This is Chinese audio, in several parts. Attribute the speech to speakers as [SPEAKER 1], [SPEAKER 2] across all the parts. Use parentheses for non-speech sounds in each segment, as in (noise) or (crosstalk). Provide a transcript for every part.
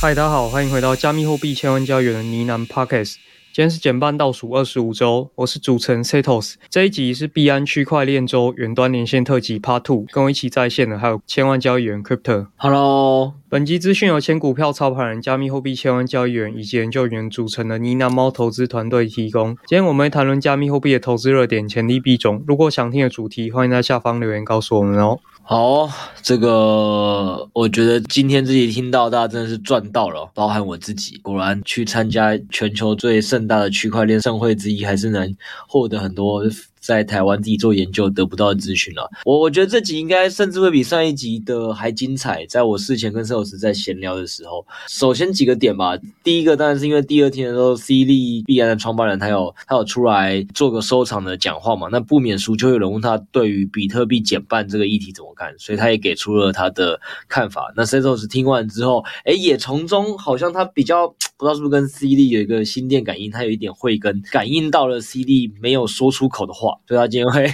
[SPEAKER 1] 嗨，大家好，欢迎回到加密货币千万交易员的呢喃 Podcast。今天是减半倒数二十五周，我是主持人 Setos。这一集是币安区块链周远端连线特辑 Part Two，跟我一起在线的还有千万交易员 Crypto。
[SPEAKER 2] Hello，
[SPEAKER 1] 本集资讯由前股票操盘人、加密货币千万交易员以及研究员组成的呢喃猫投资团队提供。今天我们会谈论加密货币的投资热点、潜力币种。如果想听的主题，欢迎在下方留言告诉我们哦。
[SPEAKER 2] 好，这个我觉得今天自己听到，大家真的是赚到了，包含我自己。果然去参加全球最盛大的区块链盛会之一，还是能获得很多。在台湾自己做研究得不到的资讯了，我我觉得这集应该甚至会比上一集的还精彩。在我事前跟摄影师在闲聊的时候，首先几个点吧。第一个当然是因为第二天的时候，C 利币安的创办人他有他有出来做个收场的讲话嘛，那不免俗就有人问他对于比特币减半这个议题怎么看，所以他也给出了他的看法。那摄影师听完之后，诶，也从中好像他比较不知道是不是跟 C D 有一个心电感应，他有一点慧根，感应到了 C D 没有说出口的话。所以他今天会，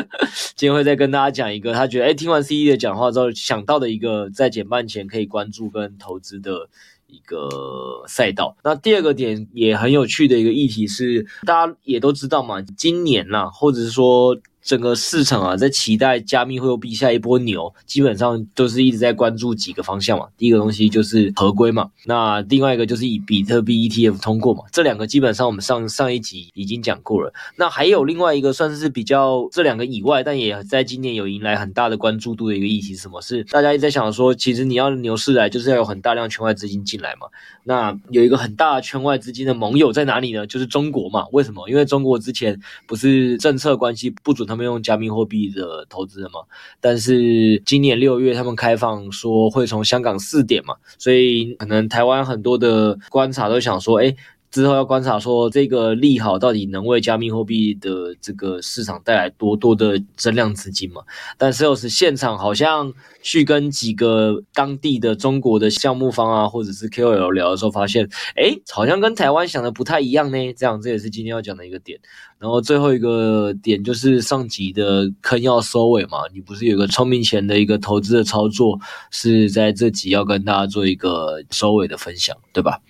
[SPEAKER 2] (laughs) 今天会再跟大家讲一个，他觉得哎，听完 CD 的讲话之后想到的一个在减半前可以关注跟投资的一个赛道。那第二个点也很有趣的一个议题是，大家也都知道嘛，今年啦，或者是说。整个市场啊，在期待加密货币下一波牛，基本上都是一直在关注几个方向嘛。第一个东西就是合规嘛，那另外一个就是以比特币 ETF 通过嘛。这两个基本上我们上上一集已经讲过了。那还有另外一个算是比较这两个以外，但也在今年有迎来很大的关注度的一个议题是什么？是大家一直在想说，其实你要牛市来，就是要有很大量圈外资金进来嘛。那有一个很大圈外资金的盟友在哪里呢？就是中国嘛。为什么？因为中国之前不是政策关系不准他们用加密货币的投资人嘛，但是今年六月他们开放说会从香港试点嘛，所以可能台湾很多的观察都想说，诶之后要观察说这个利好到底能为加密货币的这个市场带来多多的增量资金嘛？但是又是现场好像去跟几个当地的中国的项目方啊，或者是 KOL 聊的时候，发现，诶好像跟台湾想的不太一样呢。这样这也是今天要讲的一个点。然后最后一个点就是上集的坑要收尾嘛？你不是有个聪明钱的一个投资的操作，是在这集要跟大家做一个收尾的分享，对吧？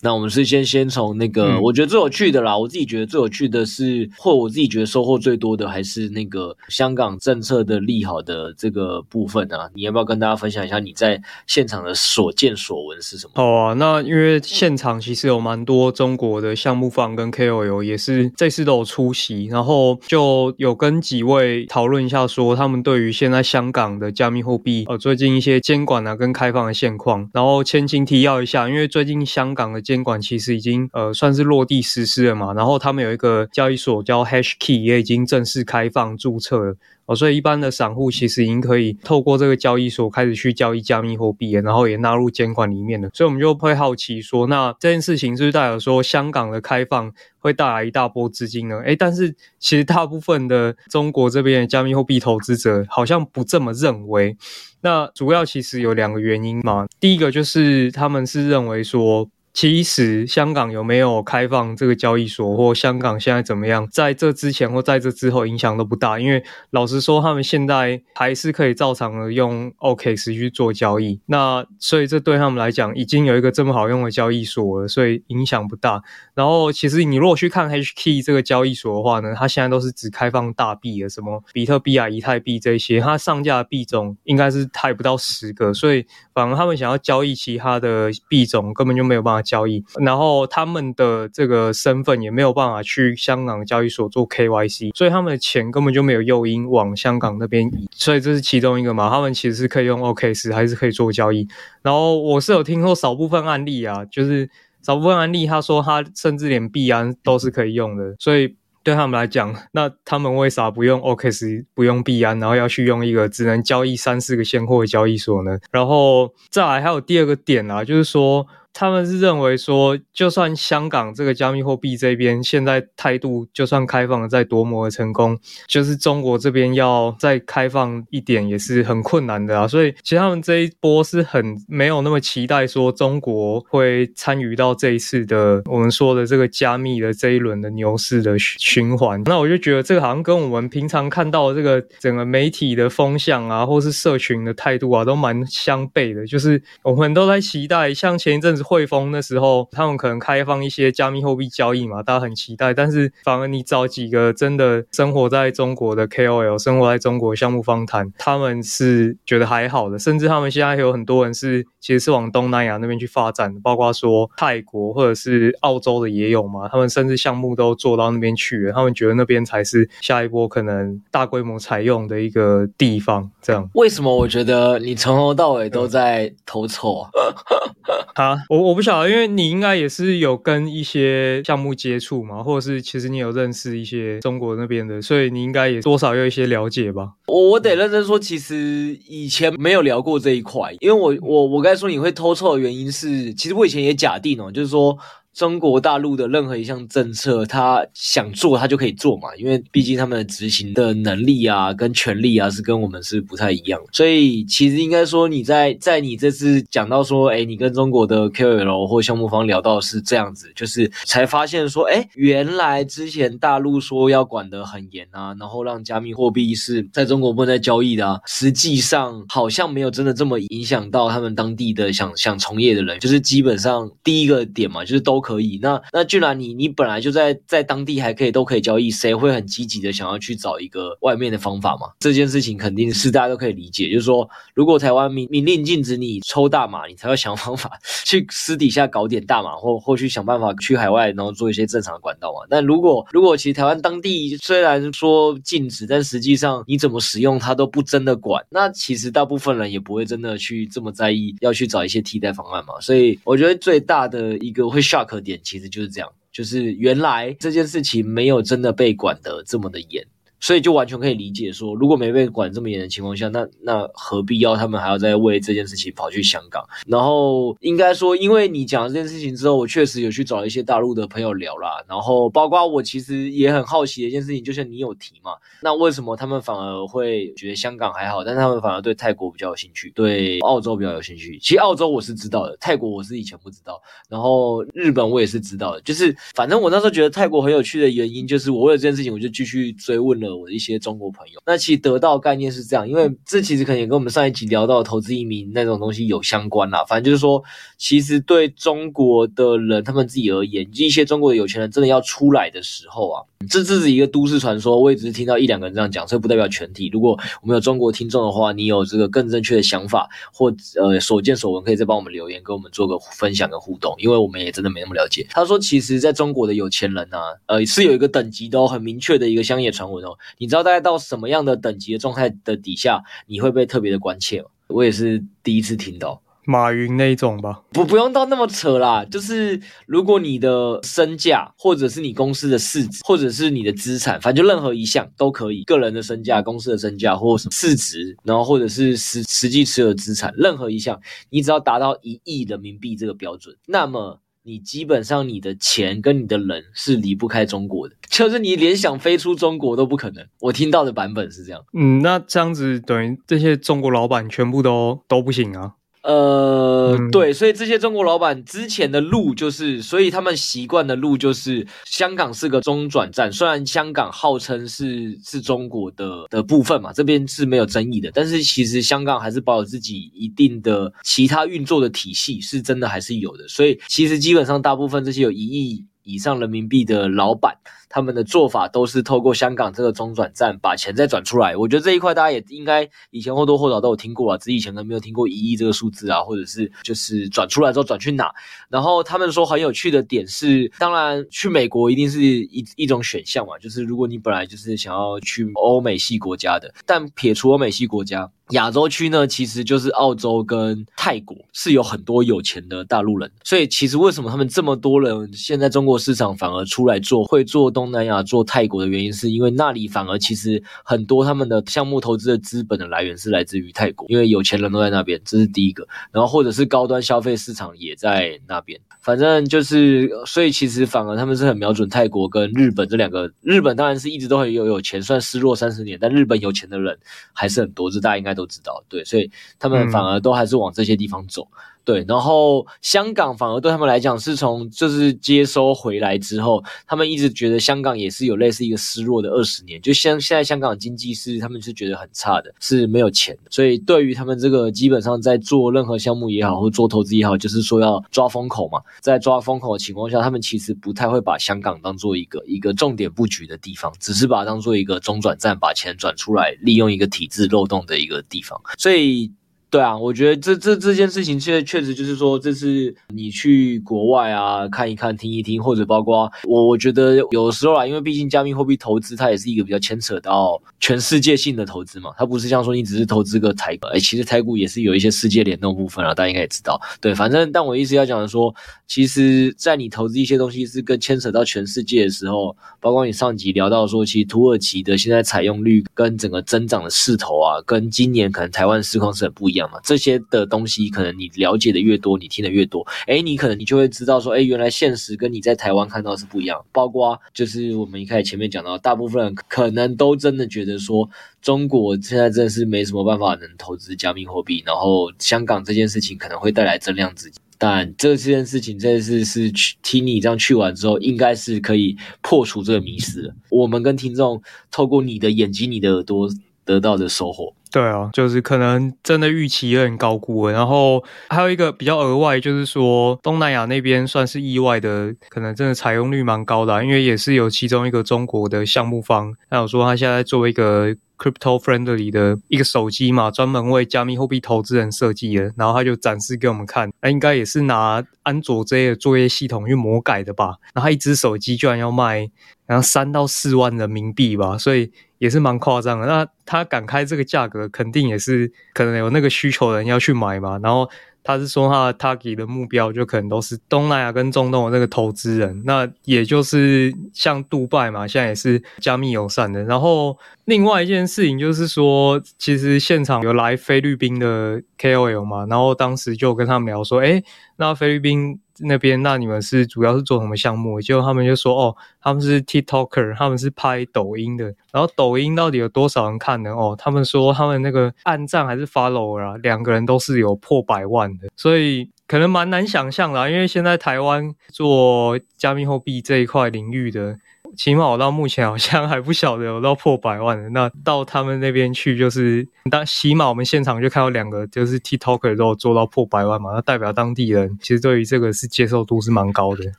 [SPEAKER 2] 那我们是先先从那个，我觉得最有趣的啦，我自己觉得最有趣的是，或我自己觉得收获最多的，还是那个香港政策的利好的这个部分啊。你要不要跟大家分享一下你在现场的所见所闻是什么？
[SPEAKER 1] 好啊，那因为现场其实有蛮多中国的项目方跟 KOL 也是这次都有出席，然后就有跟几位讨论一下，说他们对于现在香港的加密货币呃最近一些监管啊跟开放的现况，然后前情提要一下，因为最近香港的监管其实已经呃算是落地实施了嘛，然后他们有一个交易所叫 HashKey 也已经正式开放注册了。哦，所以一般的散户其实已经可以透过这个交易所开始去交易加密货币，然后也纳入监管里面了。所以我们就会好奇说，那这件事情是不是代表说香港的开放会带来一大波资金呢？诶，但是其实大部分的中国这边的加密货币投资者好像不这么认为。那主要其实有两个原因嘛，第一个就是他们是认为说。其实香港有没有开放这个交易所，或香港现在怎么样，在这之前或在这之后影响都不大，因为老实说，他们现在还是可以照常的用 OKX 去做交易。那所以这对他们来讲，已经有一个这么好用的交易所了，所以影响不大。然后其实你如果去看 HK 这个交易所的话呢，它现在都是只开放大币的，什么比特币啊、以太币这些，它上架的币种应该是还不到十个，所以反而他们想要交易其他的币种，根本就没有办法。交易，然后他们的这个身份也没有办法去香港交易所做 KYC，所以他们的钱根本就没有诱因往香港那边移，所以这是其中一个嘛。他们其实是可以用 OKX，还是可以做交易。然后我是有听说少部分案例啊，就是少部分案例，他说他甚至连币安都是可以用的，所以。对他们来讲，那他们为啥不用 OKX，不用币安，然后要去用一个只能交易三四个现货的交易所呢？然后再来还有第二个点啊，就是说。他们是认为说，就算香港这个加密货币这边现在态度就算开放了再多么的成功，就是中国这边要再开放一点也是很困难的啊。所以其实他们这一波是很没有那么期待说中国会参与到这一次的我们说的这个加密的这一轮的牛市的循环。那我就觉得这个好像跟我们平常看到的这个整个媒体的风向啊，或是社群的态度啊，都蛮相悖的。就是我们都在期待，像前一阵子。汇丰那时候，他们可能开放一些加密货币交易嘛，大家很期待。但是反而你找几个真的生活在中国的 KOL，生活在中国项目方谈，他们是觉得还好的。甚至他们现在有很多人是其实是往东南亚那边去发展，包括说泰国或者是澳洲的也有嘛。他们甚至项目都做到那边去了，他们觉得那边才是下一波可能大规模采用的一个地方。这样，
[SPEAKER 2] 为什么我觉得你从头到尾都在头臭啊？(laughs)
[SPEAKER 1] 啊，我我不晓得，因为你应该也是有跟一些项目接触嘛，或者是其实你有认识一些中国那边的，所以你应该也多少有一些了解吧。
[SPEAKER 2] 我我得认真说，其实以前没有聊过这一块，因为我我我刚才说你会偷臭的原因是，其实我以前也假定哦，就是说。中国大陆的任何一项政策，他想做他就可以做嘛，因为毕竟他们的执行的能力啊、跟权力啊是跟我们是不太一样，所以其实应该说你在在你这次讲到说，哎，你跟中国的 KOL 或项目方聊到是这样子，就是才发现说，哎，原来之前大陆说要管得很严啊，然后让加密货币是在中国不能再交易的啊，实际上好像没有真的这么影响到他们当地的想想从业的人，就是基本上第一个点嘛，就是都。可以，那那既然你你本来就在在当地还可以都可以交易，谁会很积极的想要去找一个外面的方法嘛？这件事情肯定是大家都可以理解，就是说，如果台湾明明令禁止你抽大麻，你才会想方法去私底下搞点大麻，或或去想办法去海外，然后做一些正常的管道嘛。但如果如果其实台湾当地虽然说禁止，但实际上你怎么使用它都不真的管，那其实大部分人也不会真的去这么在意，要去找一些替代方案嘛。所以我觉得最大的一个会 shock。特点其实就是这样，就是原来这件事情没有真的被管得这么的严。所以就完全可以理解说，如果没被管这么严的情况下，那那何必要他们还要再为这件事情跑去香港？然后应该说，因为你讲了这件事情之后，我确实有去找一些大陆的朋友聊啦。然后包括我其实也很好奇的一件事情，就像你有提嘛，那为什么他们反而会觉得香港还好，但他们反而对泰国比较有兴趣，对澳洲比较有兴趣？其实澳洲我是知道的，泰国我是以前不知道。然后日本我也是知道的，就是反正我那时候觉得泰国很有趣的原因，就是我为了这件事情，我就继续追问了。我的一些中国朋友，那其实得到概念是这样，因为这其实可能也跟我们上一集聊到的投资移民那种东西有相关啦。反正就是说，其实对中国的人他们自己而言，一些中国的有钱人真的要出来的时候啊，这这是一个都市传说，我也只是听到一两个人这样讲，所以不代表全体。如果我们有中国听众的话，你有这个更正确的想法或呃所见所闻，可以再帮我们留言，跟我们做个分享跟互动，因为我们也真的没那么了解。他说，其实在中国的有钱人啊，呃，是有一个等级的哦，很明确的一个乡野传闻哦。你知道大概到什么样的等级的状态的底下，你会被特别的关切吗？我也是第一次听到。
[SPEAKER 1] 马云那一种吧，
[SPEAKER 2] 不不用到那么扯啦。就是如果你的身价，或者是你公司的市值，或者是你的资产，反正就任何一项都可以，个人的身价、公司的身价，或什么市值，然后或者是实实际持有资产，任何一项，你只要达到一亿人民币这个标准，那么你基本上你的钱跟你的人是离不开中国的，就是你连想飞出中国都不可能。我听到的版本是这样。
[SPEAKER 1] 嗯，那这样子等于这些中国老板全部都都不行啊。
[SPEAKER 2] 呃，对，所以这些中国老板之前的路就是，所以他们习惯的路就是，香港是个中转站。虽然香港号称是是中国的的部分嘛，这边是没有争议的，但是其实香港还是保有自己一定的其他运作的体系，是真的还是有的。所以其实基本上大部分这些有一亿以上人民币的老板，他们的做法都是透过香港这个中转站把钱再转出来。我觉得这一块大家也应该以前或多或少都有听过啊，只是以前可能没有听过一亿这个数字啊，或者是就是转出来之后转去哪。然后他们说很有趣的点是，当然去美国一定是一一种选项嘛，就是如果你本来就是想要去欧美系国家的，但撇除欧美系国家。亚洲区呢，其实就是澳洲跟泰国是有很多有钱的大陆人，所以其实为什么他们这么多人现在中国市场反而出来做，会做东南亚、做泰国的原因，是因为那里反而其实很多他们的项目投资的资本的来源是来自于泰国，因为有钱人都在那边，这是第一个。然后或者是高端消费市场也在那边，反正就是，所以其实反而他们是很瞄准泰国跟日本这两个。日本当然是一直都很有有钱，算失落三十年，但日本有钱的人还是很多，这大家应该。都知道，对，所以他们反而都还是往这些地方走。嗯对，然后香港反而对他们来讲，是从就是接收回来之后，他们一直觉得香港也是有类似一个失落的二十年，就像现在香港经济是他们是觉得很差的，是没有钱的，所以对于他们这个基本上在做任何项目也好，或做投资也好，就是说要抓风口嘛，在抓风口的情况下，他们其实不太会把香港当做一个一个重点布局的地方，只是把它当做一个中转站，把钱转出来，利用一个体制漏洞的一个地方，所以。对啊，我觉得这这这件事情确确实就是说，这是你去国外啊看一看、听一听，或者包括我，我觉得有时候啊，因为毕竟加密货币投资它也是一个比较牵扯到全世界性的投资嘛，它不是像说你只是投资个台股，哎，其实台股也是有一些世界联动部分啊，大家应该也知道。对，反正但我意思要讲的说，其实，在你投资一些东西是跟牵扯到全世界的时候，包括你上集聊到说，其实土耳其的现在采用率跟整个增长的势头啊，跟今年可能台湾市况是很不一样。这些的东西，可能你了解的越多，你听的越多，诶，你可能你就会知道说，诶，原来现实跟你在台湾看到是不一样。包括就是我们一开始前面讲到，大部分人可能都真的觉得说，中国现在真的是没什么办法能投资加密货币，然后香港这件事情可能会带来增量资金。但这件事情真的是是去听你这样去完之后，应该是可以破除这个迷思。我们跟听众透过你的眼睛、你的耳朵得到的收获。
[SPEAKER 1] 对啊，就是可能真的预期有点高估了。然后还有一个比较额外，就是说东南亚那边算是意外的，可能真的采用率蛮高的，因为也是有其中一个中国的项目方，他有说他现在做一个 crypto friendly 的一个手机嘛，专门为加密货币投资人设计的，然后他就展示给我们看，那应该也是拿安卓这些作业系统去魔改的吧。然后一只手机居然要卖，然后三到四万人民币吧，所以。也是蛮夸张的，那他敢开这个价格，肯定也是可能有那个需求人要去买嘛。然后他是说他的 target 的目标就可能都是东南亚跟中东的那个投资人，那也就是像杜拜嘛，现在也是加密友善的。然后另外一件事情就是说，其实现场有来菲律宾的 KOL 嘛，然后当时就跟他们聊说，诶，那菲律宾。那边，那你们是主要是做什么项目？结果他们就说，哦，他们是 TikToker，他们是拍抖音的。然后抖音到底有多少人看呢？哦，他们说他们那个按赞还是 follower 啊，两个人都是有破百万的，所以可能蛮难想象的，因为现在台湾做加密货币这一块领域的。起码我到目前好像还不晓得有到破百万的，那到他们那边去就是，当起码我们现场就看到两个，就是 TikToker 都有做到破百万嘛，那代表当地人其实对于这个是接受度是蛮高的。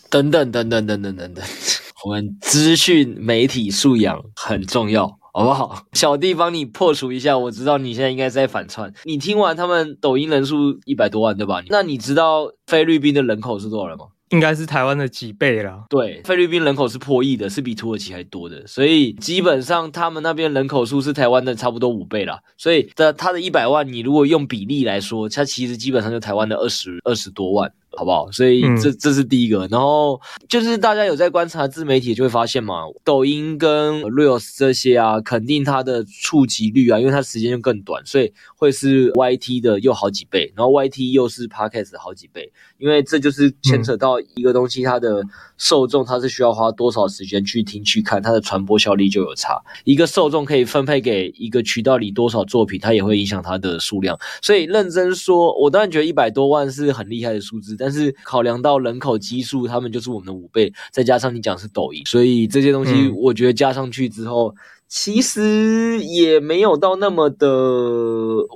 [SPEAKER 2] 等等等等等等等等，(laughs) 我们资讯媒体素养很重要，好不好？小弟帮你破除一下，我知道你现在应该在反串。你听完他们抖音人数一百多万对吧？那你知道菲律宾的人口是多少人吗？
[SPEAKER 1] 应该是台湾的几倍啦。
[SPEAKER 2] 对，菲律宾人口是破亿的，是比土耳其还多的，所以基本上他们那边人口数是台湾的差不多五倍啦。所以的他的一百万，你如果用比例来说，它其实基本上就台湾的二十二十多万。好不好？所以这这是第一个，然后就是大家有在观察自媒体，就会发现嘛，抖音跟 Reels 这些啊，肯定它的触及率啊，因为它时间就更短，所以会是 YT 的又好几倍，然后 YT 又是 Podcast 的好几倍，因为这就是牵扯到一个东西，它的受众它是需要花多少时间去听去看，它的传播效力就有差。一个受众可以分配给一个渠道里多少作品，它也会影响它的数量。所以认真说，我当然觉得一百多万是很厉害的数字，但是考量到人口基数，他们就是我们的五倍，再加上你讲是抖音，所以这些东西我觉得加上去之后，嗯、其实也没有到那么的，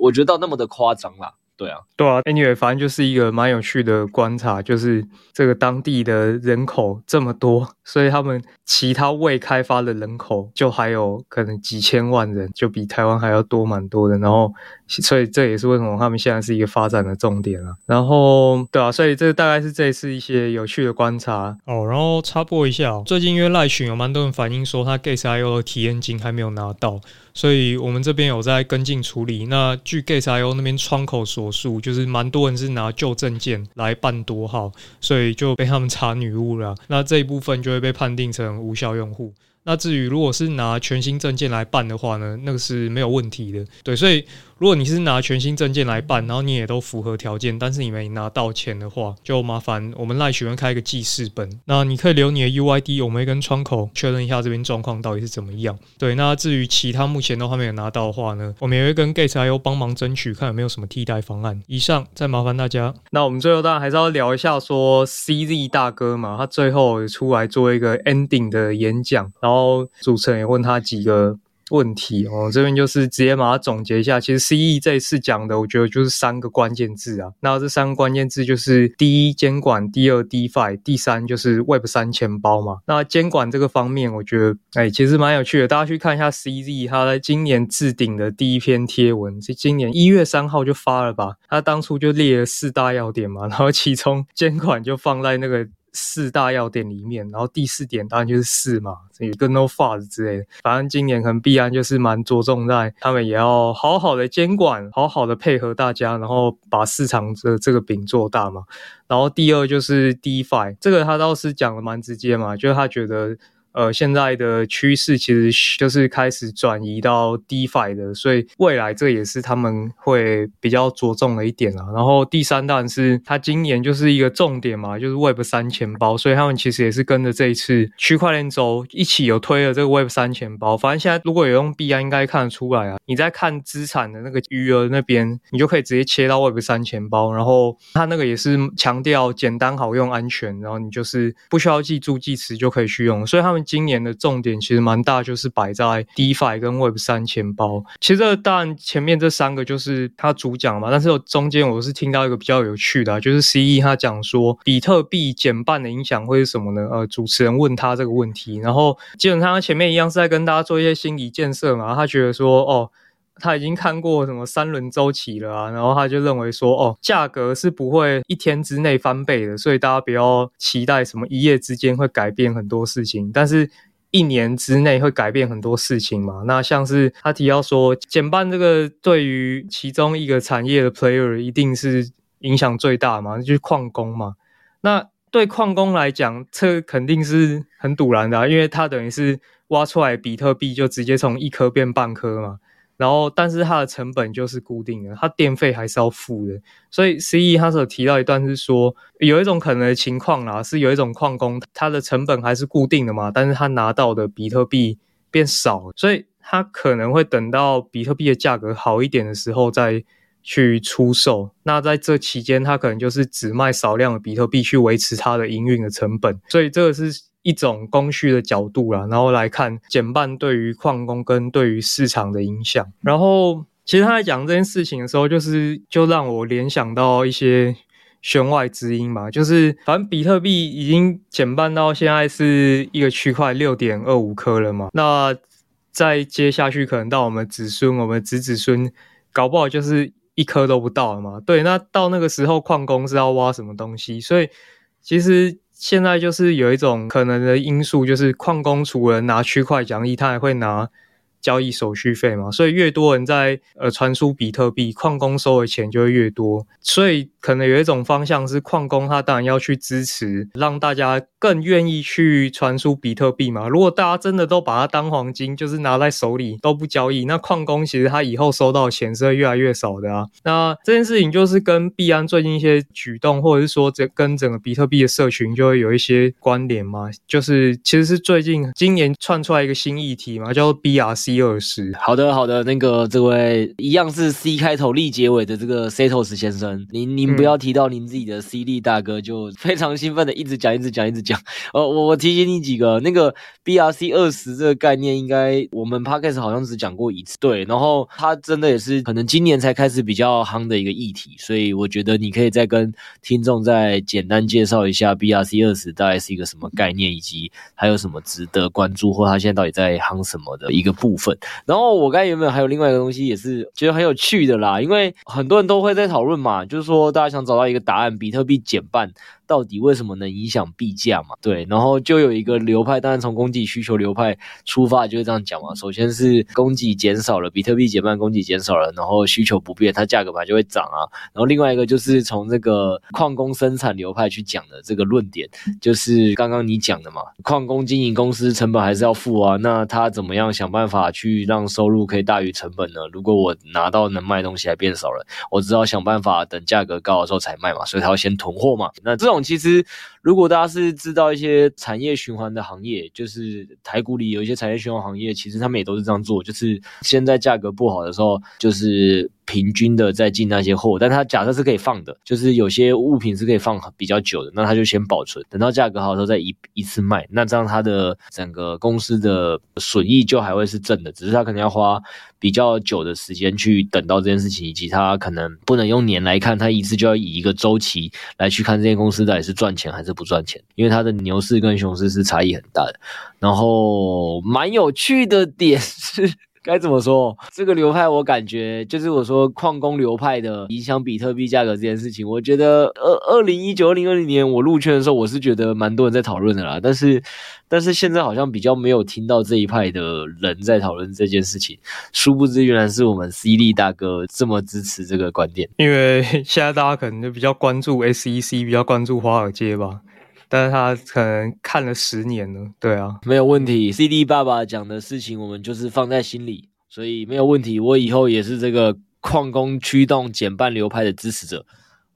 [SPEAKER 2] 我觉得到那么的夸张啦。对啊，
[SPEAKER 1] 对啊，Anyway，反正就是一个蛮有趣的观察，就是这个当地的人口这么多，所以他们其他未开发的人口就还有可能几千万人，就比台湾还要多蛮多的。然后，所以这也是为什么他们现在是一个发展的重点啊。然后，对啊，所以这大概是这一次一些有趣的观察
[SPEAKER 3] 哦。然后插播一下，最近因为赖群有蛮多人反映说他 Gates.io 的体验金还没有拿到。所以我们这边有在跟进处理。那据 Gates.io 那边窗口所述，就是蛮多人是拿旧证件来办多号，所以就被他们查女巫了。(laughs) 那这一部分就会被判定成无效用户。那至于如果是拿全新证件来办的话呢，那个是没有问题的。对，所以。如果你是拿全新证件来办，然后你也都符合条件，但是你没拿到钱的话，就麻烦我们赖学员开一个记事本。那你可以留你的 UID，我们会跟窗口确认一下这边状况到底是怎么样。对，那至于其他目前都还没有拿到的话呢，我们也会跟 Gate IO 帮忙争取，看有没有什么替代方案。以上，再麻烦大家。
[SPEAKER 1] 那我们最后当然还是要聊一下，说 CZ 大哥嘛，他最后出来做一个 ending 的演讲，然后主持人也问他几个。问题哦，这边就是直接把它总结一下。其实 CE 这一次讲的，我觉得就是三个关键字啊。那这三个关键字就是：第一，监管；第二，DeFi；第三，就是 Web 三钱包嘛。那监管这个方面，我觉得哎，其实蛮有趣的。大家去看一下 CZ 他在今年置顶的第一篇贴文，是今年一月三号就发了吧？他当初就列了四大要点嘛，然后其中监管就放在那个。四大要点里面，然后第四点当然就是四嘛，有个 No Fuzz 之类的。反正今年可能必然就是蛮着重在他们也要好好的监管，好好的配合大家，然后把市场的这个饼做大嘛。然后第二就是 DeFi，这个他倒是讲的蛮直接嘛，就是他觉得。呃，现在的趋势其实就是开始转移到 DeFi 的，所以未来这也是他们会比较着重的一点啊。然后第三弹是他今年就是一个重点嘛，就是 Web 三钱包，所以他们其实也是跟着这一次区块链周一起有推了这个 Web 三钱包。反正现在如果有用币安，应该看得出来啊。你在看资产的那个余额那边，你就可以直接切到 Web 三钱包，然后他那个也是强调简单好用、安全，然后你就是不需要记助记词就可以去用，所以他们。今年的重点其实蛮大，就是摆在 DeFi 跟 Web 三钱包。其实这当然前面这三个就是他主讲嘛，但是中间我是听到一个比较有趣的啊，就是 CE 他讲说比特币减半的影响会是什么呢？呃，主持人问他这个问题，然后基本上他前面一样是在跟大家做一些心理建设嘛，他觉得说哦。他已经看过什么三轮周期了啊，然后他就认为说，哦，价格是不会一天之内翻倍的，所以大家不要期待什么一夜之间会改变很多事情，但是一年之内会改变很多事情嘛。那像是他提到说，减半这个对于其中一个产业的 player 一定是影响最大嘛，就是矿工嘛。那对矿工来讲，这肯定是很赌烂的啊，因为他等于是挖出来比特币就直接从一颗变半颗嘛。然后，但是它的成本就是固定的，它电费还是要付的。所以，CE 他所提到一段是说，有一种可能的情况啦，是有一种矿工，他的成本还是固定的嘛，但是他拿到的比特币变少，所以他可能会等到比特币的价格好一点的时候再去出售。那在这期间，他可能就是只卖少量的比特币去维持它的营运的成本。所以，这个是。一种供需的角度啦，然后来看减半对于矿工跟对于市场的影响。然后，其实他在讲这件事情的时候，就是就让我联想到一些弦外之音嘛，就是反正比特币已经减半到现在是一个区块六点二五颗了嘛，那再接下去可能到我们子孙、我们子子孙，搞不好就是一颗都不到了嘛。对，那到那个时候矿工是要挖什么东西？所以其实。现在就是有一种可能的因素，就是矿工除了拿区块奖励，他还会拿。交易手续费嘛，所以越多人在呃传输比特币，矿工收的钱就会越多。所以可能有一种方向是，矿工他当然要去支持，让大家更愿意去传输比特币嘛。如果大家真的都把它当黄金，就是拿在手里都不交易，那矿工其实他以后收到的钱是会越来越少的啊。那这件事情就是跟币安最近一些举动，或者是说这跟整个比特币的社群就会有一些关联嘛。就是其实是最近今年窜出来一个新议题嘛，叫做 BRC。BRC 二十。
[SPEAKER 2] 好的，好的，那个这位一样是 C 开头立结尾的这个 Setos 先生，您您不要提到您自己的 C 力大哥，就非常兴奋的一直讲，一直讲，一直讲。呃，(laughs) 我我提醒你几个，那个 BRC 二十这个概念，应该我们 Podcast 好像只讲过一次，对。然后它真的也是可能今年才开始比较夯的一个议题，所以我觉得你可以再跟听众再简单介绍一下 BRC 二十大概是一个什么概念，以及还有什么值得关注，或它现在到底在夯什么的一个部分。然后我刚原本还有另外一个东西，也是觉得很有趣的啦，因为很多人都会在讨论嘛，就是说大家想找到一个答案，比特币减半。到底为什么能影响币价嘛？对，然后就有一个流派，当然从供给需求流派出发就是这样讲嘛。首先是供给减少了，比特币减半，供给减少了，然后需求不变，它价格本来就会涨啊。然后另外一个就是从这个矿工生产流派去讲的这个论点，就是刚刚你讲的嘛，矿工经营公司成本还是要付啊，那他怎么样想办法去让收入可以大于成本呢？如果我拿到能卖东西还变少了，我只好想办法等价格高的时候才卖嘛，所以他要先囤货嘛。那这种。其实，如果大家是知道一些产业循环的行业，就是台股里有一些产业循环行业，其实他们也都是这样做，就是现在价格不好的时候，就是。平均的在进那些货，但它假设是可以放的，就是有些物品是可以放比较久的，那它就先保存，等到价格好的时候再一一次卖，那这样它的整个公司的损益就还会是正的，只是它可能要花比较久的时间去等到这件事情，以及它可能不能用年来看，它一次就要以一个周期来去看这间公司到底是赚钱还是不赚钱，因为它的牛市跟熊市是差异很大的。然后蛮有趣的点是。该怎么说？这个流派我感觉就是我说矿工流派的影响比特币价格这件事情，我觉得二二零一九、二零二零年我入圈的时候，我是觉得蛮多人在讨论的啦。但是，但是现在好像比较没有听到这一派的人在讨论这件事情。殊不知，原来是我们 C 力大哥这么支持这个观点。
[SPEAKER 1] 因为 (laughs) 现在大家可能就比较关注 SEC，比较关注华尔街吧。但是他可能看了十年了，对啊，
[SPEAKER 2] 没有问题。CD 爸爸讲的事情，我们就是放在心里，所以没有问题。我以后也是这个矿工驱动减半流派的支持者。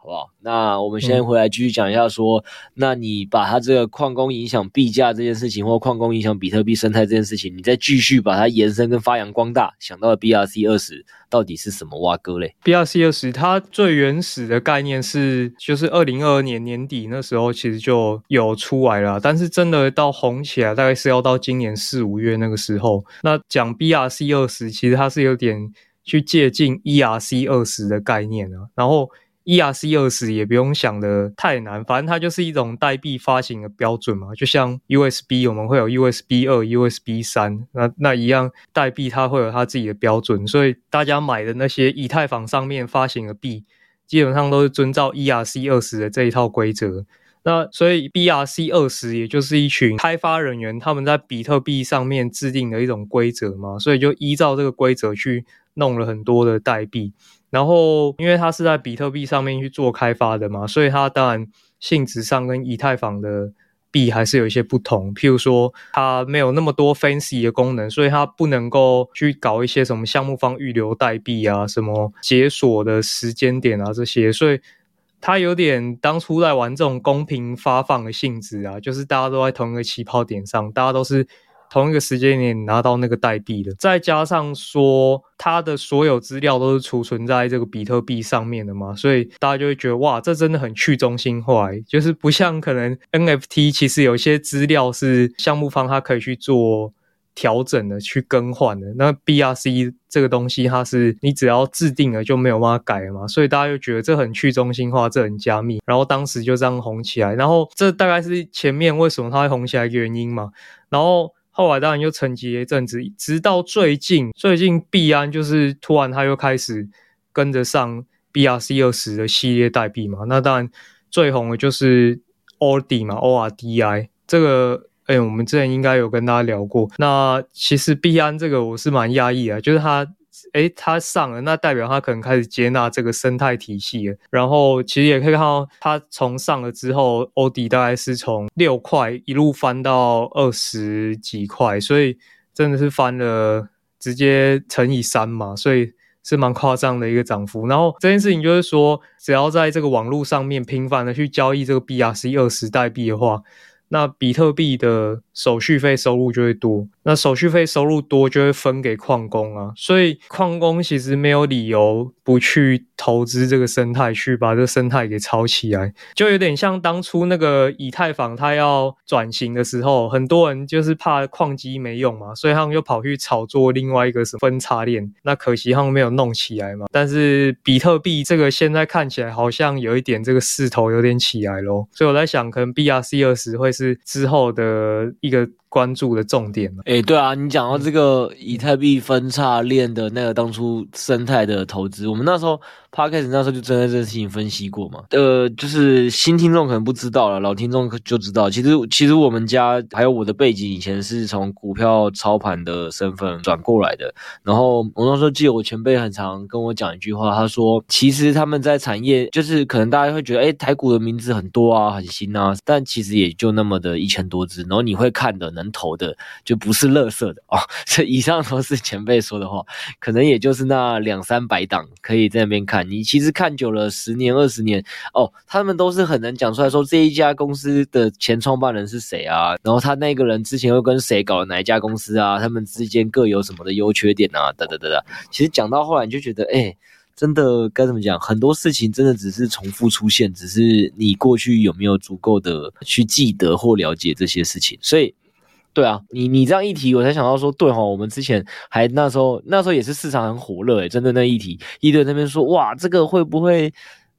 [SPEAKER 2] 好不好？那我们先回来继续讲一下说，说、嗯，那你把它这个矿工影响币价这件事情，或矿工影响比特币生态这件事情，你再继续把它延伸跟发扬光大，想到的 BRC 二十到底是什么挖哥嘞
[SPEAKER 1] ？BRC 二十它最原始的概念是，就是二零二二年年底那时候其实就有出来了，但是真的到红起来，大概是要到今年四五月那个时候。那讲 BRC 二十，其实它是有点去借鉴 ERC 二十的概念啊，然后。ERC 二十也不用想得太难，反正它就是一种代币发行的标准嘛，就像 USB 我们会有 USB 二、USB 三，那那一样代币它会有它自己的标准，所以大家买的那些以太坊上面发行的币，基本上都是遵照 ERC 二十的这一套规则。那所以 BRC 二十也就是一群开发人员他们在比特币上面制定的一种规则嘛，所以就依照这个规则去弄了很多的代币。然后，因为它是在比特币上面去做开发的嘛，所以它当然性质上跟以太坊的币还是有一些不同。譬如说，它没有那么多 fancy 的功能，所以它不能够去搞一些什么项目方预留代币啊、什么解锁的时间点啊这些。所以它有点当初在玩这种公平发放的性质啊，就是大家都在同一个起跑点上，大家都是。同一个时间点拿到那个代币的，再加上说它的所有资料都是储存在这个比特币上面的嘛，所以大家就会觉得哇，这真的很去中心化，就是不像可能 NFT，其实有些资料是项目方它可以去做调整的、去更换的。那 BRC 这个东西，它是你只要制定了就没有办法改了嘛，所以大家就觉得这很去中心化，这很加密，然后当时就这样红起来。然后这大概是前面为什么它会红起来的原因嘛，然后。后来当然又沉寂了一阵子，直到最近，最近币安就是突然他又开始跟着上 BRC 二十的系列代币嘛。那当然最红的就是 ORDI 嘛，ORDI 这个，哎，我们之前应该有跟大家聊过。那其实币安这个我是蛮讶异的，就是他。诶，它上了，那代表它可能开始接纳这个生态体系了。然后其实也可以看到，它从上了之后欧迪大概是从六块一路翻到二十几块，所以真的是翻了，直接乘以三嘛，所以是蛮夸张的一个涨幅。然后这件事情就是说，只要在这个网络上面频繁的去交易这个 BRC 二十代币的话，那比特币的手续费收入就会多。那手续费收入多就会分给矿工啊，所以矿工其实没有理由不去投资这个生态，去把这个生态给炒起来，就有点像当初那个以太坊它要转型的时候，很多人就是怕矿机没用嘛，所以他们就跑去炒作另外一个什么分叉链，那可惜他们没有弄起来嘛。但是比特币这个现在看起来好像有一点这个势头有点起来咯，所以我在想，可能 BRC20 会是之后的一个。关注的重点了。哎，
[SPEAKER 2] 对啊，你讲到这个以太币分叉链的那个当初生态的投资，我们那时候。Podcast 那时候就针对这件事情分析过嘛，呃，就是新听众可能不知道了，老听众就知道。其实，其实我们家还有我的背景，以前是从股票操盘的身份转过来的。然后我那时候记得我前辈很常跟我讲一句话，他说，其实他们在产业，就是可能大家会觉得，哎，台股的名字很多啊，很新啊，但其实也就那么的一千多只。然后你会看的、能投的，就不是垃圾的哦。(laughs) 这、以上都是前辈说的话，可能也就是那两三百档可以在那边看。你其实看久了，十年、二十年哦，他们都是很能讲出来说这一家公司的前创办人是谁啊，然后他那个人之前又跟谁搞了哪一家公司啊，他们之间各有什么的优缺点啊，等等等等。其实讲到后来，你就觉得，哎，真的该怎么讲？很多事情真的只是重复出现，只是你过去有没有足够的去记得或了解这些事情，所以。对啊，你你这样一提，我才想到说，对哈，我们之前还那时候那时候也是市场很火热诶，真的那一题，一堆那边说，哇，这个会不会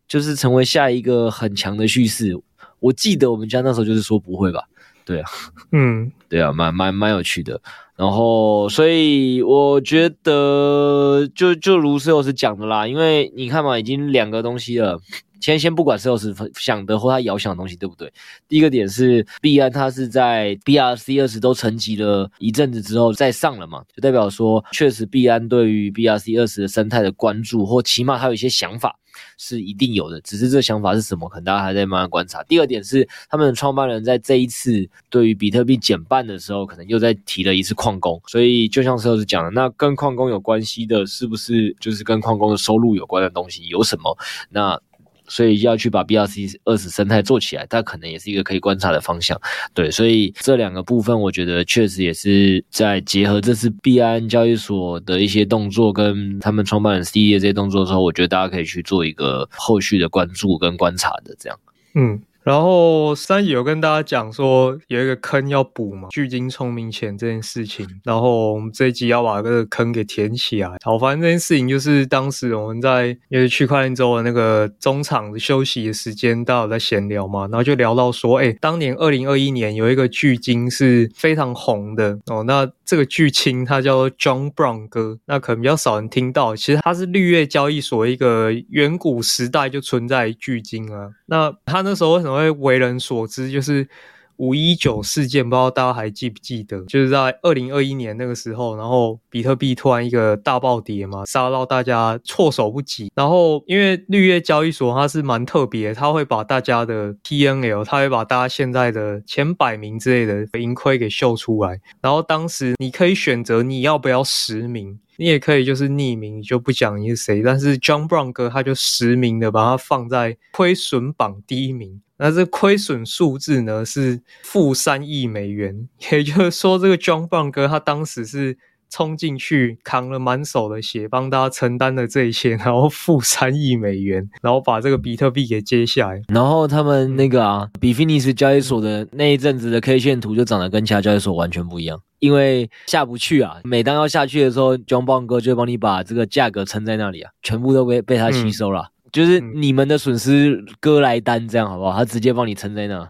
[SPEAKER 2] 就是成为下一个很强的叙事？我记得我们家那时候就是说不会吧？对啊，
[SPEAKER 1] 嗯，(laughs) 对啊，
[SPEAKER 2] 蛮蛮蛮有趣的。然后，所以我觉得就就如石老师讲的啦，因为你看嘛，已经两个东西了。先先不管石老师想的或他遥想的东西对不对？第一个点是币安，它是在 BRC 二十都沉寂了一阵子之后再上了嘛，就代表说确实币安对于 BRC 二十的生态的关注，或起码还有一些想法是一定有的，只是这个想法是什么，可能大家还在慢慢观察。第二点是他们的创办人在这一次对于比特币减半的时候，可能又再提了一次矿工，所以就像石老师讲的，那跟矿工有关系的，是不是就是跟矿工的收入有关的东西有什么？那所以要去把 BRC 二十生态做起来，它可能也是一个可以观察的方向。对，所以这两个部分，我觉得确实也是在结合这次币安交易所的一些动作，跟他们创办人 CE 的这些动作的时候，我觉得大家可以去做一个后续的关注跟观察的这样。
[SPEAKER 1] 嗯。然后三爷有跟大家讲说有一个坑要补嘛，巨鲸聪明钱这件事情，然后我们这一集要把这个坑给填起来。好，反正这件事情就是当时我们在因为区块链周的那个中场休息的时间，大家在闲聊嘛，然后就聊到说，哎，当年二零二一年有一个巨鲸是非常红的哦，那这个巨鲸它叫 John Brown 哥，那可能比较少人听到，其实它是绿月交易所一个远古时代就存在巨鲸啊，那它那时候为什么？会为人所知，就是五一九事件，不知道大家还记不记得？就是在二零二一年那个时候，然后比特币突然一个大暴跌嘛，杀到大家措手不及。然后因为绿叶交易所它是蛮特别，它会把大家的 TNL，它会把大家现在的前百名之类的盈亏给秀出来。然后当时你可以选择你要不要实名。你也可以就是匿名，你就不讲你是谁。但是 John Brown 哥他就实名的把它放在亏损榜第一名。那这亏损数字呢是负三亿美元，也就是说这个 John Brown 哥他当时是。冲进去扛了满手的血，帮大家承担了这一切，然后负三亿美元，然后把这个比特币给接下来。
[SPEAKER 2] 然后他们那个啊，比菲尼斯交易所的那一阵子的 K 线图就长得跟其他交易所完全不一样，因为下不去啊。每当要下去的时候，John Brown 哥就会帮你把这个价格撑在那里啊，全部都被被他吸收了，嗯、就是你们的损失哥来担，这样好不好？他直接帮你撑在那。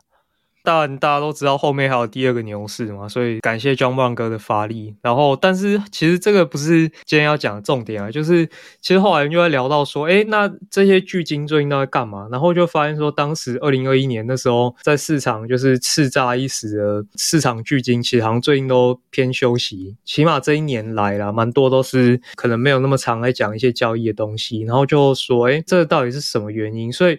[SPEAKER 1] 但，大家都知道后面还有第二个牛市嘛，所以感谢 John Brown 哥的发力。然后，但是其实这个不是今天要讲的重点啊，就是其实后来就会聊到说，诶，那这些巨鲸最近都在干嘛？然后就发现说，当时二零二一年的时候，在市场就是叱咤一时的市场巨鲸，其实好像最近都偏休息，起码这一年来啦，蛮多都是可能没有那么常来讲一些交易的东西。然后就说，诶，这到底是什么原因？所以。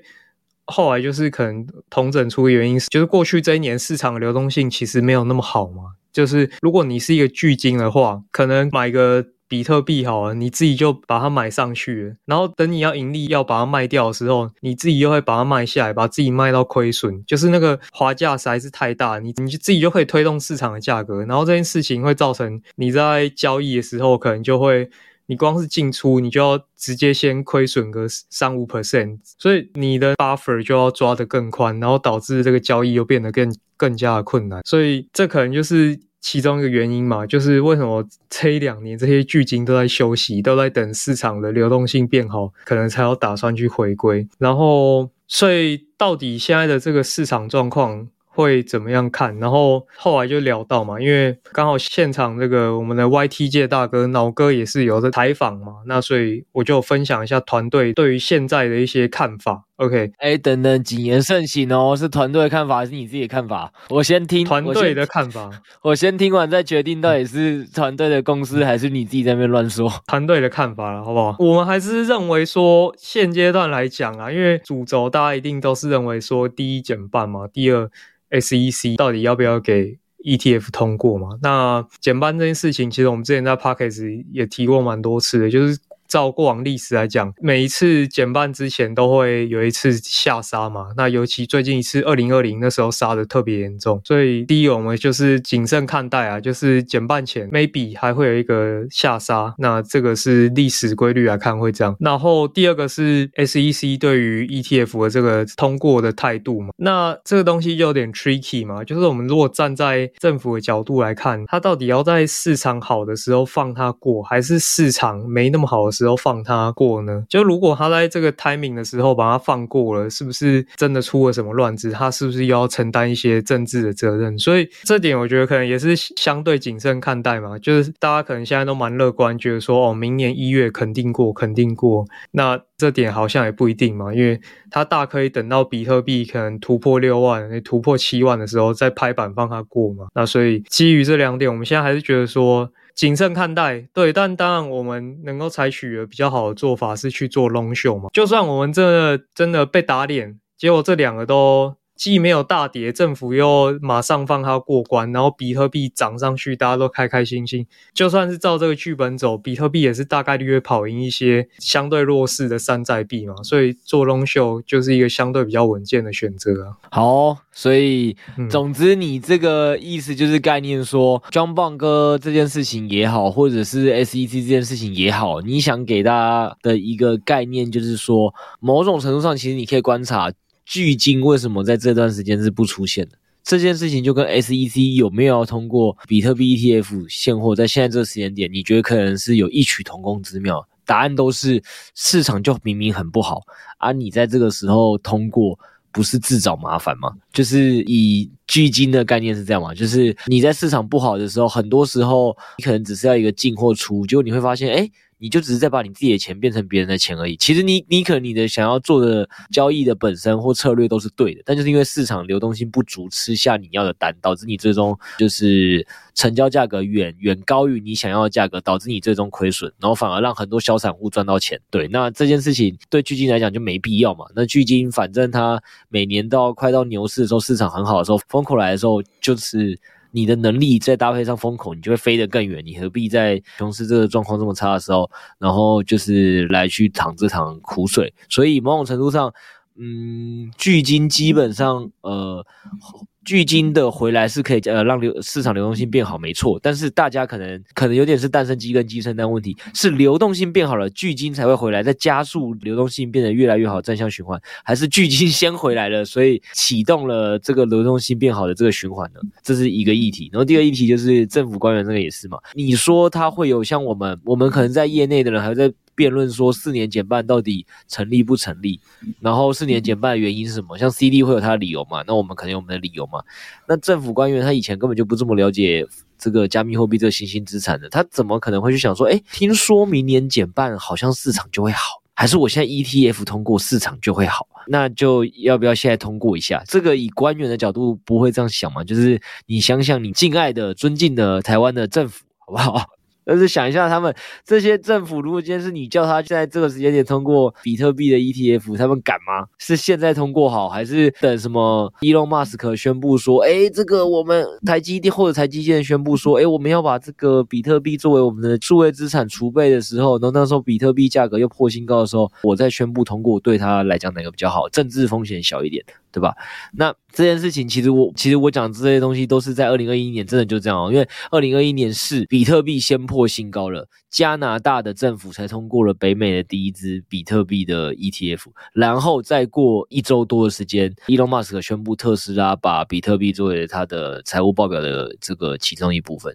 [SPEAKER 1] 后来就是可能统整出原因，就是过去这一年市场流动性其实没有那么好嘛。就是如果你是一个巨鲸的话，可能买个。比特币好了，你自己就把它买上去，然后等你要盈利要把它卖掉的时候，你自己又会把它卖下来，把自己卖到亏损，就是那个滑价实在是太大，你你自己就可以推动市场的价格，然后这件事情会造成你在交易的时候可能就会。你光是进出，你就要直接先亏损个三五 percent，所以你的 buffer 就要抓得更宽，然后导致这个交易又变得更更加的困难。所以这可能就是其中一个原因嘛，就是为什么这一两年这些巨鲸都在休息，都在等市场的流动性变好，可能才要打算去回归。然后，所以到底现在的这个市场状况，会怎么样看？然后后来就聊到嘛，因为刚好现场这个我们的 YT 界大哥脑哥也是有在采访嘛，那所以我就分享一下团队对于现在的一些看法。OK，
[SPEAKER 2] 哎，等等，谨言慎行哦，是团队的看法还是你自己的看法？我先听
[SPEAKER 1] 团队的看法，
[SPEAKER 2] 我先，听完再决定到底是团队的公司还是你自己在那边乱说。(laughs)
[SPEAKER 1] 团队的看法了，好不好？我们还是认为说现阶段来讲啊，因为主轴大家一定都是认为说第一减半嘛，第二。SEC 到底要不要给 ETF 通过嘛？那减半这件事情，其实我们之前在 Podcast 也提过蛮多次的，就是。照过往历史来讲，每一次减半之前都会有一次下杀嘛。那尤其最近一次二零二零那时候杀的特别严重，所以第一我们就是谨慎看待啊，就是减半前 maybe 还会有一个下杀。那这个是历史规律来看会这样。然后第二个是 SEC 对于 ETF 的这个通过的态度嘛。那这个东西就有点 tricky 嘛，就是我们如果站在政府的角度来看，它到底要在市场好的时候放它过，还是市场没那么好的时候？时候放他过呢？就如果他在这个 timing 的时候把他放过了，是不是真的出了什么乱子？他是不是又要承担一些政治的责任？所以这点我觉得可能也是相对谨慎看待嘛。就是大家可能现在都蛮乐观，觉得说哦，明年一月肯定过，肯定过。那这点好像也不一定嘛，因为他大可以等到比特币可能突破六万、突破七万的时候再拍板放他过嘛。那所以基于这两点，我们现在还是觉得说。谨慎看待，对，但当然我们能够采取的比较好的做法是去做 long show 嘛。就算我们真的真的被打脸，结果这两个都。既没有大跌，政府又马上放它过关，然后比特币涨上去，大家都开开心心。就算是照这个剧本走，比特币也是大概率会跑赢一些相对弱势的山寨币嘛。所以做 long show 就是一个相对比较稳健的选择啊。
[SPEAKER 2] 好，所以总之你这个意思就是概念说，John Bond 哥这件事情也好，或者是 SEC 这件事情也好，你想给大家的一个概念就是说，某种程度上其实你可以观察。巨鲸为什么在这段时间是不出现的？这件事情就跟 SEC 有没有要通过比特币 ETF 现货，在现在这个时间点，你觉得可能是有异曲同工之妙？答案都是市场就明明很不好啊，你在这个时候通过，不是自找麻烦吗？就是以巨鲸的概念是这样嘛？就是你在市场不好的时候，很多时候你可能只是要一个进或出，结果你会发现，哎。你就只是在把你自己的钱变成别人的钱而已。其实你你可能你的想要做的交易的本身或策略都是对的，但就是因为市场流动性不足，吃下你要的单，导致你最终就是成交价格远远高于你想要的价格，导致你最终亏损，然后反而让很多小散户赚到钱。对，那这件事情对巨金来讲就没必要嘛。那巨金反正它每年到快到牛市的时候，市场很好的时候，风口来的时候就是。你的能力再搭配上风口，你就会飞得更远。你何必在熊市这个状况这么差的时候，然后就是来去淌这场苦水？所以某种程度上，嗯，巨鲸基本上，呃。巨鲸的回来是可以呃让流市场流动性变好，没错。但是大家可能可能有点是蛋生鸡跟鸡生蛋问题，是流动性变好了，巨鲸才会回来，再加速流动性变得越来越好，正向循环，还是巨鲸先回来了，所以启动了这个流动性变好的这个循环呢？这是一个议题。然后第二个议题就是政府官员这个也是嘛，你说他会有像我们我们可能在业内的人还在。辩论说四年减半到底成立不成立？然后四年减半的原因是什么？像 CD 会有他的理由嘛？那我们肯定有我们的理由嘛？那政府官员他以前根本就不这么了解这个加密货币这个新兴资产的，他怎么可能会去想说，诶，听说明年减半好像市场就会好，还是我现在 ETF 通过市场就会好？那就要不要现在通过一下？这个以官员的角度不会这样想嘛？就是你想想你敬爱的、尊敬的台湾的政府，好不好？但是想一下，他们这些政府，如果今天是你叫他在这个时间点通过比特币的 ETF，他们敢吗？是现在通过好，还是等什么伊隆马斯克宣布说，哎，这个我们台积电或者台积电宣布说，哎，我们要把这个比特币作为我们的数位资产储备的时候，然后那时候比特币价格又破新高的时候，我再宣布通过，对他来讲哪个比较好？政治风险小一点。对吧？那这件事情其实我其实我讲这些东西都是在二零二一年，真的就这样哦。因为二零二一年是比特币先破新高了，加拿大的政府才通过了北美的第一支比特币的 ETF，然后再过一周多的时间，Elon Musk 宣布特斯拉把比特币作为他的财务报表的这个其中一部分。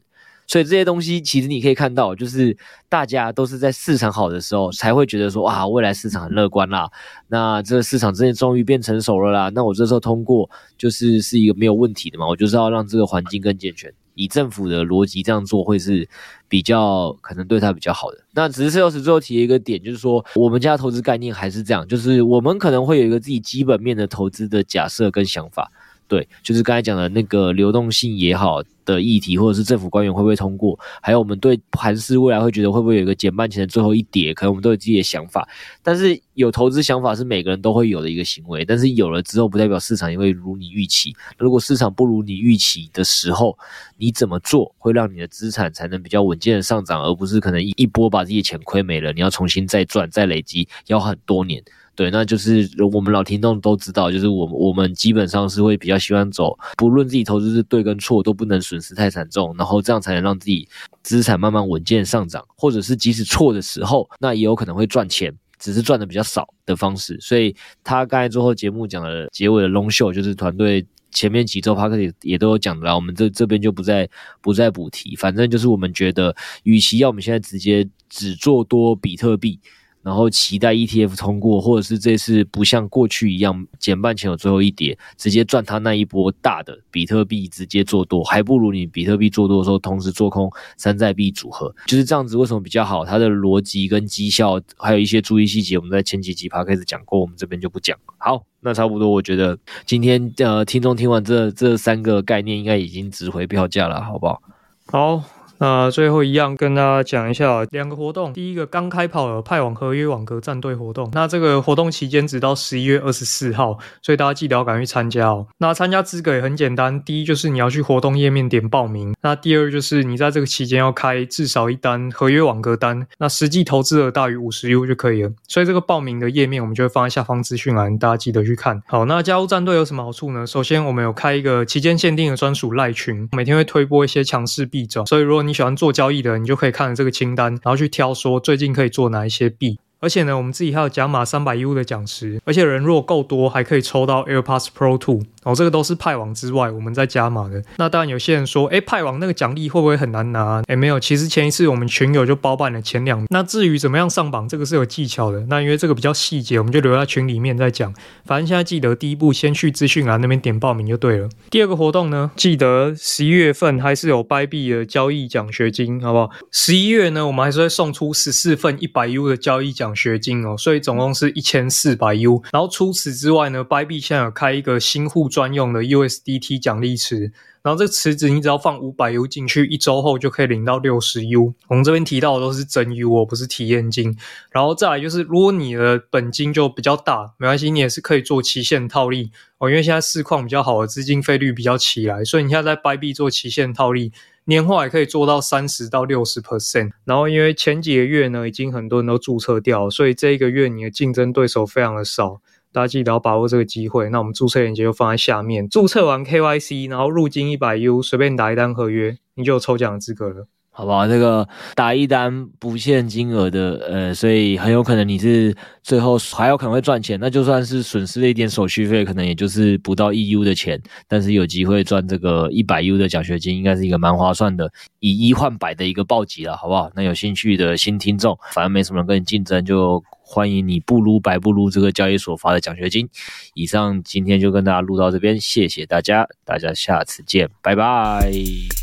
[SPEAKER 2] 所以这些东西其实你可以看到，就是大家都是在市场好的时候才会觉得说，哇，未来市场很乐观啦。那这个市场真的终于变成熟了啦。那我这时候通过就是是一个没有问题的嘛。我就是要让这个环境更健全，以政府的逻辑这样做会是比较可能对他比较好的。那只是 Sales 最后提一个点，就是说我们家投资概念还是这样，就是我们可能会有一个自己基本面的投资的假设跟想法。对，就是刚才讲的那个流动性也好的议题，或者是政府官员会不会通过，还有我们对盘势未来会觉得会不会有一个减半前的最后一跌，可能我们都有自己的想法。但是有投资想法是每个人都会有的一个行为，但是有了之后不代表市场也会如你预期。如果市场不如你预期的时候，你怎么做会让你的资产才能比较稳健的上涨，而不是可能一一波把自己的钱亏没了，你要重新再赚再累积，要很多年。对，那就是我们老听众都知道，就是我们我们基本上是会比较喜欢走，不论自己投资是对跟错，都不能损失太惨重，然后这样才能让自己资产慢慢稳健上涨，或者是即使错的时候，那也有可能会赚钱，只是赚的比较少的方式。所以他刚才最后节目讲的结尾的 long show，就是团队前面几周 podcast 也也都有讲的啦，我们这这边就不再不再补提，反正就是我们觉得，与其要我们现在直接只做多比特币。然后期待 ETF 通过，或者是这次不像过去一样减半前有最后一跌，直接赚它那一波大的比特币直接做多，还不如你比特币做多的时候同时做空山寨币组合，就是这样子。为什么比较好？它的逻辑跟绩效还有一些注意细节，我们在前几集 Podcast 讲过，我们这边就不讲。好，那差不多，我觉得今天呃听众听完这这三个概念，应该已经值回票价了，好不好？
[SPEAKER 1] 好。那最后一样跟大家讲一下两个活动。第一个刚开跑的派网合约网格战队活动，那这个活动期间直到十一月二十四号，所以大家记得要赶快去参加哦。那参加资格也很简单，第一就是你要去活动页面点报名，那第二就是你在这个期间要开至少一单合约网格单，那实际投资额大于五十 U 就可以了。所以这个报名的页面我们就会放在下方资讯栏，大家记得去看。好，那加入战队有什么好处呢？首先我们有开一个期间限定的专属赖群，每天会推播一些强势币种，所以如果你你喜欢做交易的，你就可以看这个清单，然后去挑说最近可以做哪一些币。而且呢，我们自己还有加码三百 U 的奖池，而且人若够多，还可以抽到 AirPods Pro Two，。哦，这个都是派网之外，我们再加码的。那当然，有些人说，诶，派网那个奖励会不会很难拿？诶，没有，其实前一次我们群友就包办了前两。那至于怎么样上榜，这个是有技巧的。那因为这个比较细节，我们就留在群里面再讲。反正现在记得第一步先去资讯栏那边点报名就对了。第二个活动呢，记得十一月份还是有 bib 的交易奖学金，好不好？十一月呢，我们还是会送出十四份一百 U 的交易奖学金哦，所以总共是一千四百 U。然后除此之外呢，by 币现在有开一个新户专用的 USDT 奖励池，然后这个池子你只要放五百 U 进去，一周后就可以领到六十 U。我们这边提到的都是真 U 哦，不是体验金。然后再来就是，如果你的本金就比较大，没关系，你也是可以做期限套利哦。因为现在市况比较好，资金费率比较起来，所以你现在在 bib 做期限套利，年化也可以做到三十到六十 percent。然后因为前几个月呢，已经很多人都注册掉，所以这一个月你的竞争对手非常的少。大家记得要把握这个机会。那我们注册链接就放在下面。注册完 KYC，然后入金一百 U，随便打一单合约，你就有抽奖的资格了。
[SPEAKER 2] 好不好？这个打一单不限金额的，呃，所以很有可能你是最后还有可能会赚钱。那就算是损失了一点手续费，可能也就是不到一 U 的钱，但是有机会赚这个一百 U 的奖学金，应该是一个蛮划算的，以一换百的一个暴击了，好不好？那有兴趣的新听众，反正没什么人跟你竞争，就。欢迎你不撸白不撸这个交易所发的奖学金。以上今天就跟大家录到这边，谢谢大家，大家下次见，拜拜，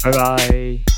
[SPEAKER 1] 拜拜。